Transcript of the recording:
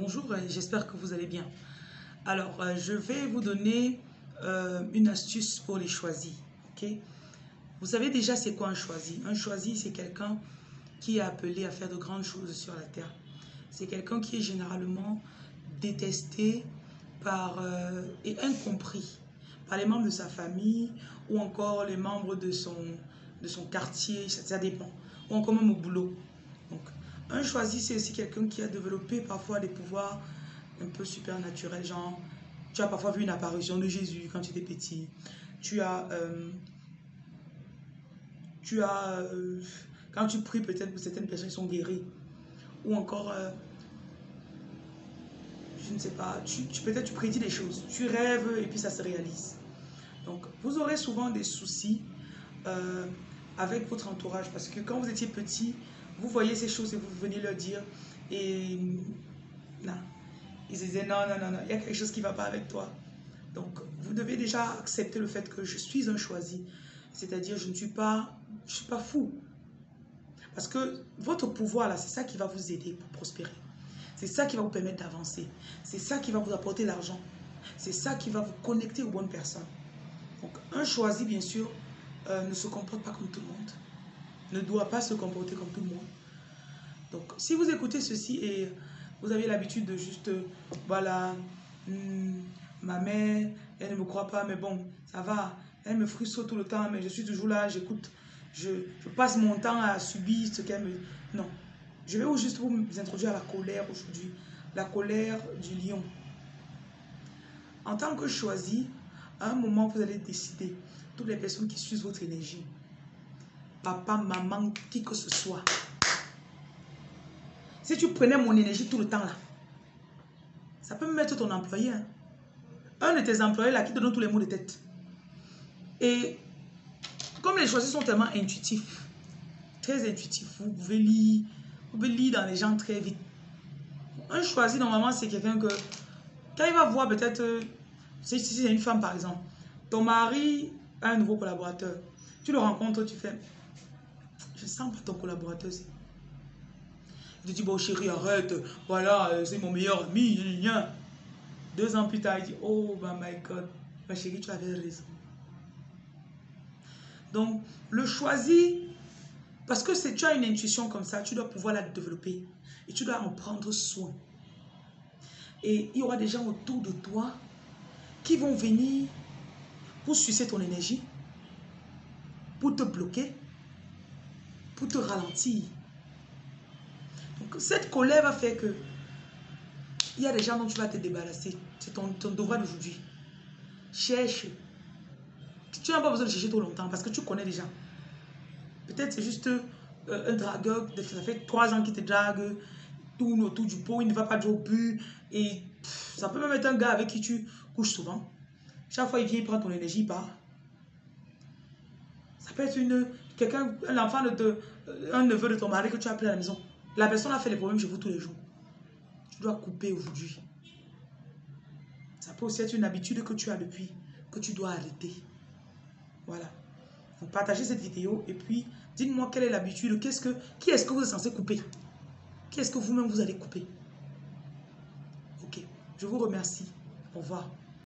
Bonjour, euh, j'espère que vous allez bien. Alors, euh, je vais vous donner euh, une astuce pour les choisis. ok? Vous savez déjà c'est quoi un choisi? Un choisi, c'est quelqu'un qui est appelé à faire de grandes choses sur la terre. C'est quelqu'un qui est généralement détesté par, et incompris par les membres de sa famille ou encore les membres de son, de son quartier, ça, ça dépend. Ou encore même au boulot. Donc, un choisi, c'est aussi quelqu'un qui a développé parfois des pouvoirs un peu supernaturels, genre, tu as parfois vu une apparition de Jésus quand tu étais petit. Tu as, euh, tu as, euh, quand tu pries peut-être pour certaines personnes, sont guéries. Ou encore, euh, je ne sais pas, tu, peut-être tu prédis des choses, tu rêves et puis ça se réalise. Donc, vous aurez souvent des soucis avec votre entourage parce que quand vous étiez petit, vous voyez ces choses et vous venez leur dire et non. Ils disaient non, non, non, non, il y a quelque chose qui ne va pas avec toi. Donc, vous devez déjà accepter le fait que je suis un choisi. C'est-à-dire, je ne suis pas, je suis pas fou. Parce que votre pouvoir, là, c'est ça qui va vous aider pour prospérer. C'est ça qui va vous permettre d'avancer. C'est ça qui va vous apporter l'argent. C'est ça qui va vous connecter aux bonnes personnes. Donc, un choisi, bien sûr, euh, ne se comporte pas comme tout le monde ne doit pas se comporter comme tout le monde. Donc, si vous écoutez ceci et vous avez l'habitude de juste, voilà, hmm, ma mère, elle ne me croit pas, mais bon, ça va. Elle me frustre tout le temps, mais je suis toujours là, j'écoute, je, passe mon temps à subir ce qu'elle me... Non. Je vais juste vous introduire à la colère aujourd'hui. La colère du lion. En tant que choisi, à un moment, vous allez décider, toutes les personnes qui suivent votre énergie, papa, maman, qui que ce soit. Si tu prenais mon énergie tout le temps là, ça peut me mettre ton employé. Hein. Un de tes employés là qui te donne tous les mots de tête. Et comme les choisis sont tellement intuitifs, très intuitifs, vous pouvez lire, vous pouvez lire dans les gens très vite. Un choisi normalement c'est quelqu'un que quand il va voir peut-être, euh, si c'est une femme par exemple, ton mari a un nouveau collaborateur, tu le rencontres, tu fais, je sens pas ton collaborateur. Il te dit, bon chérie, arrête, voilà, euh, c'est mon meilleur ami. Deux ans plus tard, il dit, oh my God, ma chérie, tu avais raison. Donc, le choisi, parce que si tu as une intuition comme ça, tu dois pouvoir la développer et tu dois en prendre soin. Et il y aura des gens autour de toi qui vont venir pour sucer ton énergie, pour te bloquer, pour te ralentir. Donc, cette colère va faire que il y a des gens dont tu vas te débarrasser. C'est ton, ton devoir d'aujourd'hui. Cherche. Tu n'as pas besoin de chercher trop longtemps parce que tu connais déjà. Peut-être c'est juste euh, un dragueur, ça fait trois ans qu'il te drague, tourne autour du pot, il ne va pas jouer au but. Et ça peut même être un gars avec qui tu couches souvent. Chaque fois il vient, il prend ton énergie, il part. Ça peut être une, quelqu'un, un enfant de, un neveu de ton mari que tu as appelé à la maison. La personne a fait les problèmes chez vous tous les jours. Tu dois couper aujourd'hui. Ça peut aussi être une habitude que tu as depuis, que tu dois arrêter. Voilà. Donc partagez cette vidéo et puis dites-moi quelle est l'habitude, qu'est-ce que, qui est-ce que vous êtes censé couper? Qui est-ce que vous-même vous allez couper? Ok, je vous remercie. Au revoir.